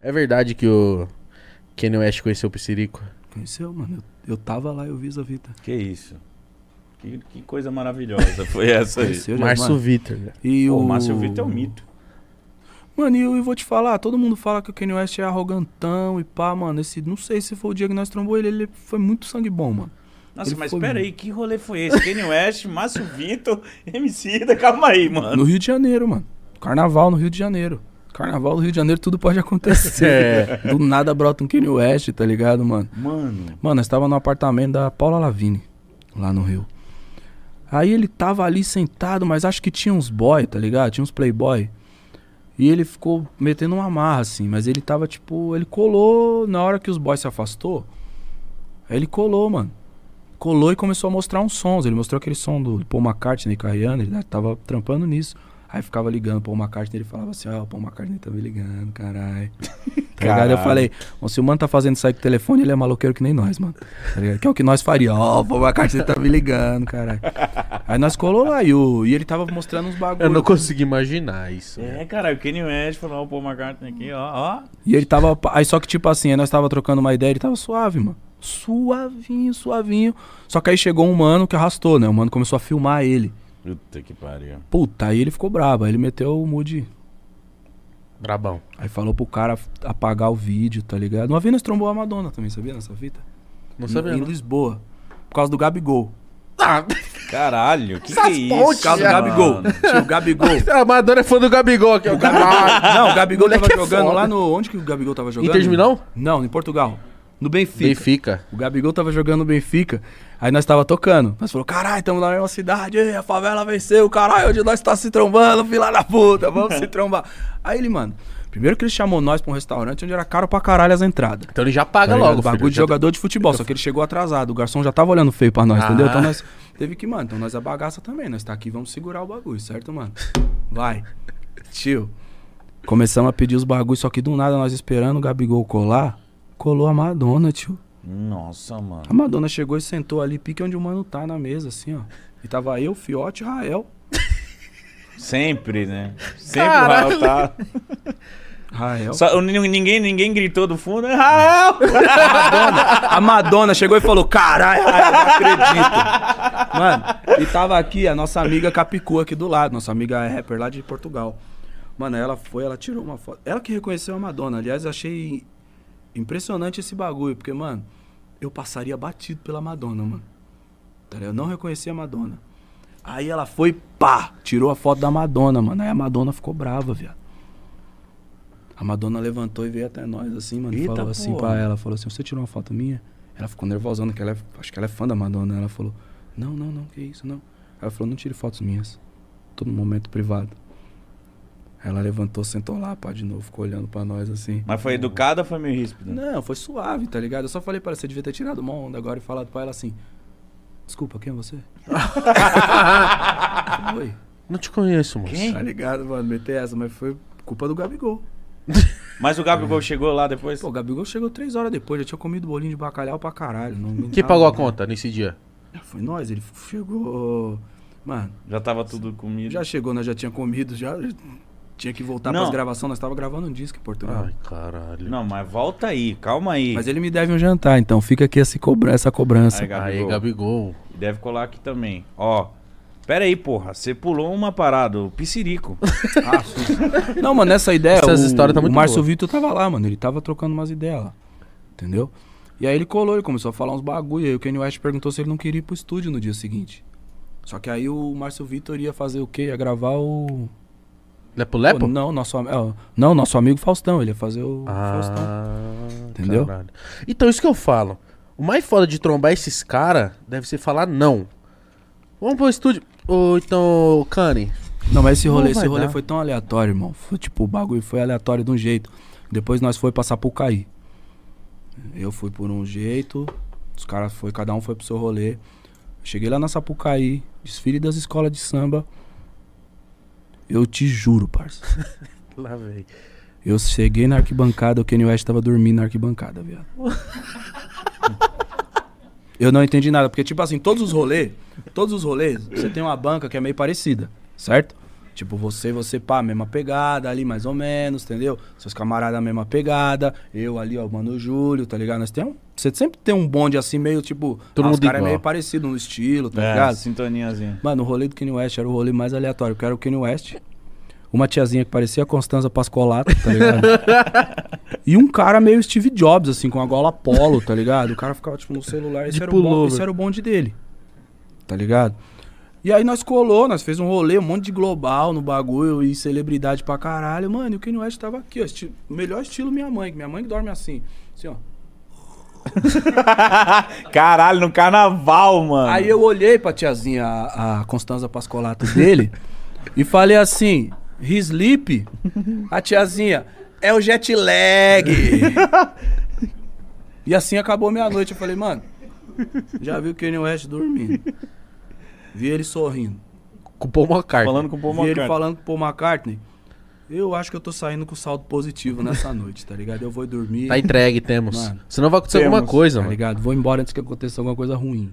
É verdade que o Kanye West conheceu o Piscirico? Conheceu, mano? Eu, eu tava lá, eu vi essa fita. Que isso. Que, que coisa maravilhosa foi essa aí. Conheceu, já, Márcio mano. Vitor. né? E Pô, o o Márcio Vitor é um mito. Mano, e eu, eu vou te falar, todo mundo fala que o Kanye West é arrogantão e pá, mano. Esse, não sei se foi o dia que nós trombou ele, ele foi muito sangue bom, mano. Nossa, Ele mas foi- pera aí, que rolê foi esse? Kanye West, Márcio Vitor, MC da calma aí, mano. No Rio de Janeiro, mano. Carnaval no Rio de Janeiro. Carnaval no Rio de Janeiro, tudo pode acontecer. É. Do nada brota um Kanye West, tá ligado, mano? Mano, Mano, nós tava no apartamento da Paula Lavigne, lá no Rio. Aí ele tava ali sentado, mas acho que tinha uns boy, tá ligado? Tinha uns playboy. E ele ficou metendo uma marra, assim. Mas ele tava, tipo... Ele colou na hora que os boys se afastou. Aí ele colou, mano. Colou e começou a mostrar uns sons. Ele mostrou aquele som do Paul McCartney Rihanna. Ele tava trampando nisso. Aí ficava ligando o Paul McCartney. Ele falava assim, ah, o Paul McCartney tá me ligando, caralho. Tá ligado? Eu falei, "Bom, se o mano tá fazendo isso aí com o telefone, ele é maloqueiro que nem nós, mano. Tá ligado? Que é o que nós faríamos. Ó, o Paul McCartney tá me ligando, caralho. Aí nós colou lá e, o, e ele tava mostrando uns bagulho. Eu não consegui imaginar isso. é, cara, o Kanye West falou, ó, o Paul McCartney aqui, ó, ó. E ele tava. Aí só que, tipo assim, aí nós tava trocando uma ideia, ele tava suave, mano. Suavinho, suavinho. Só que aí chegou um mano que arrastou, né? O mano começou a filmar ele. Puta que pariu. Puta, aí ele ficou brabo. Aí ele meteu o mood. Brabão. Aí falou pro cara apagar o vídeo, tá ligado? Uma vez nós trombou a Madonna também, sabia nessa fita? Não Em- sabia. Em não. Lisboa. Por causa do Gabigol. Ah, Caralho, que que é isso? Por causa do Gabigol. Tinha o Gabigol. a Madonna é fã do Gabigol aqui. O Gabigol. Não, o Gabigol Moleque tava é jogando foda. lá no. Onde que o Gabigol tava jogando? Inter de Milão? Não, em Portugal. No Benfica. Benfica. O Gabigol tava jogando no Benfica. Aí nós tava tocando. Nós falou, caralho, tamo na mesma cidade, a favela venceu, caralho, onde nós tá se trombando, filha da puta, vamos se trombar. Aí ele, mano, primeiro que ele chamou nós pra um restaurante onde era caro pra caralho as entradas. Então ele já Tá paga ligado? logo. bagulho de jogador de futebol, só que ele chegou atrasado. O garçom já tava olhando feio pra nós, entendeu? Ah. Então nós teve que, mano, então nós é bagaça também. Nós tá aqui, vamos segurar o bagulho, certo, mano? Vai. Tio. Começamos a pedir os bagulhos, só que do nada nós esperando o Gabigol colar, colou a Madonna, tio. Nossa, mano. A Madonna chegou e sentou ali, pique onde o mano tá na mesa, assim, ó. E tava eu, Fiote e Rael. Sempre, né? Sempre Caralho. o Rael tá. Rael. Só, nin- ninguém, ninguém gritou do fundo, Rael! A Madonna chegou e falou: caralho, Rael, não acredito. Mano, e tava aqui a nossa amiga Capicu aqui do lado, nossa amiga é rapper lá de Portugal. Mano, ela foi, ela tirou uma foto. Ela que reconheceu a Madonna. Aliás, achei impressionante esse bagulho, porque, mano, eu passaria batido pela Madonna, mano. Tá? Eu não reconhecia a Madonna. Aí ela foi, pá, tirou a foto da Madonna, mano. Aí a Madonna ficou brava, viado. A Madonna levantou e veio até nós, assim, mano, e Eita, falou assim porra. pra ela, falou assim, você tirou uma foto minha? Ela ficou nervosona, que ela é, acho que ela é fã da Madonna. Ela falou, não, não, não, que isso, não. Ela falou, não tire fotos minhas. Tô no momento privado. Ela levantou, sentou lá, pá, de novo, ficou olhando pra nós, assim. Mas foi educada ou foi meio ríspido? Não, foi suave, tá ligado? Eu só falei pra ela, você devia ter tirado uma onda agora e falado pra ela assim, desculpa, quem é você? Oi. Não te conheço, moço. Quem? Tá ligado, mano? Meter essa, mas foi culpa do Gabigol. Mas o Gabigol chegou lá depois? Pô, o Gabigol chegou três horas depois, já tinha comido bolinho de bacalhau pra caralho. Não, não Quem tava- pagou a conta nesse dia? Foi nós, ele chegou. Mano, Já tava tudo comido. já chegou, nós já tinha comido, já tinha que voltar Não. pras gravações, nós tava gravando um disco em Portugal. Ai, caralho. Não, mas volta aí, calma aí. Mas ele me deve um jantar, então fica aqui essa, cobra essa cobrança. Aí, Gabigol. Aí, Gabigol. Deve colar aqui também. Ó, pera aí, porra. Você pulou uma parada, o piscirico. Ah. Não, mano, nessa ideia, Essas o, histórias tá muito o Márcio. Vitor tava lá, mano. Ele tava trocando umas ideias lá. Entendeu? E aí ele colou, ele começou a falar uns bagulho. E aí o Kanye West perguntou se ele não queria ir pro estúdio no dia seguinte. Só que aí o Márcio Vitor ia fazer o quê? Ia gravar o. Lepo Lepo? Pô, não, nosso, é, não, nosso amigo Faustão. Ele ia fazer o Faustão. Ah, Entendeu? caralho. Então, isso que eu falo. O mais foda de trombar esses caras deve ser falar não. Vamos pro estúdio. Ou então, Kanye. Não, mas esse rolê, esse rolê dar. foi tão aleatório, irmão. Foi tipo, o bagulho foi aleatório de um jeito. Depois nós foi passar pro Caí. Eu fui por um jeito, os caras foi, cada um foi pro seu rolê. Cheguei lá na Sapucaí, desfile das escolas de samba. Eu te juro, parça. Lá, velho. Eu cheguei na arquibancada, o Kanye West tava dormindo na arquibancada, viado. Eu não entendi nada, porque tipo assim, todos os rolês, todos os rolês, você tem uma banca que é meio parecida, certo? Tipo, você, você, pá, mesma pegada ali, mais ou menos, entendeu? Seus camaradas, mesma pegada. Eu ali, ó, mano, o Júlio, tá ligado? Nós temos. Você sempre tem um bonde assim, meio tipo. Todo ah, os mundo caras é meio parecido no estilo, tá É, ligado? sintoniazinha. Mano, o rolê do Kanye West era o rolê mais aleatório. Eu quero o Kanye West. Uma tiazinha que parecia a Constanza Pascolato, tá ligado? e um cara meio Steve Jobs, assim, com a gola polo, tá ligado? O cara ficava, tipo, no celular. Esse, De era o, bonde, pullover. esse era o bonde dele. Tá ligado? E aí nós colou, nós fez um rolê, um monte de global no bagulho e celebridade pra caralho. Mano, e o Kanye West tava aqui, ó. esti- melhor estilo minha mãe, que minha mãe que dorme assim. Assim, ó. Caralho, no carnaval, mano. Aí eu olhei pra tiazinha, a, a Constanza Pascolato dele, e falei assim: His sleep? A tiazinha, é o jet lag. e assim acabou minha noite. Eu falei, mano, já vi o Kanye West dormindo. Vi ele sorrindo. Com o Paul McCartney. Falando com o Paul vi ele McCartney. falando com o Paul McCartney. Eu acho que eu tô saindo com saldo positivo nessa noite, tá ligado? Eu vou dormir. Tá entregue, temos. Mano. Senão vai acontecer Temos. alguma coisa, Tá mano. ligado? Vou embora antes que aconteça alguma coisa ruim.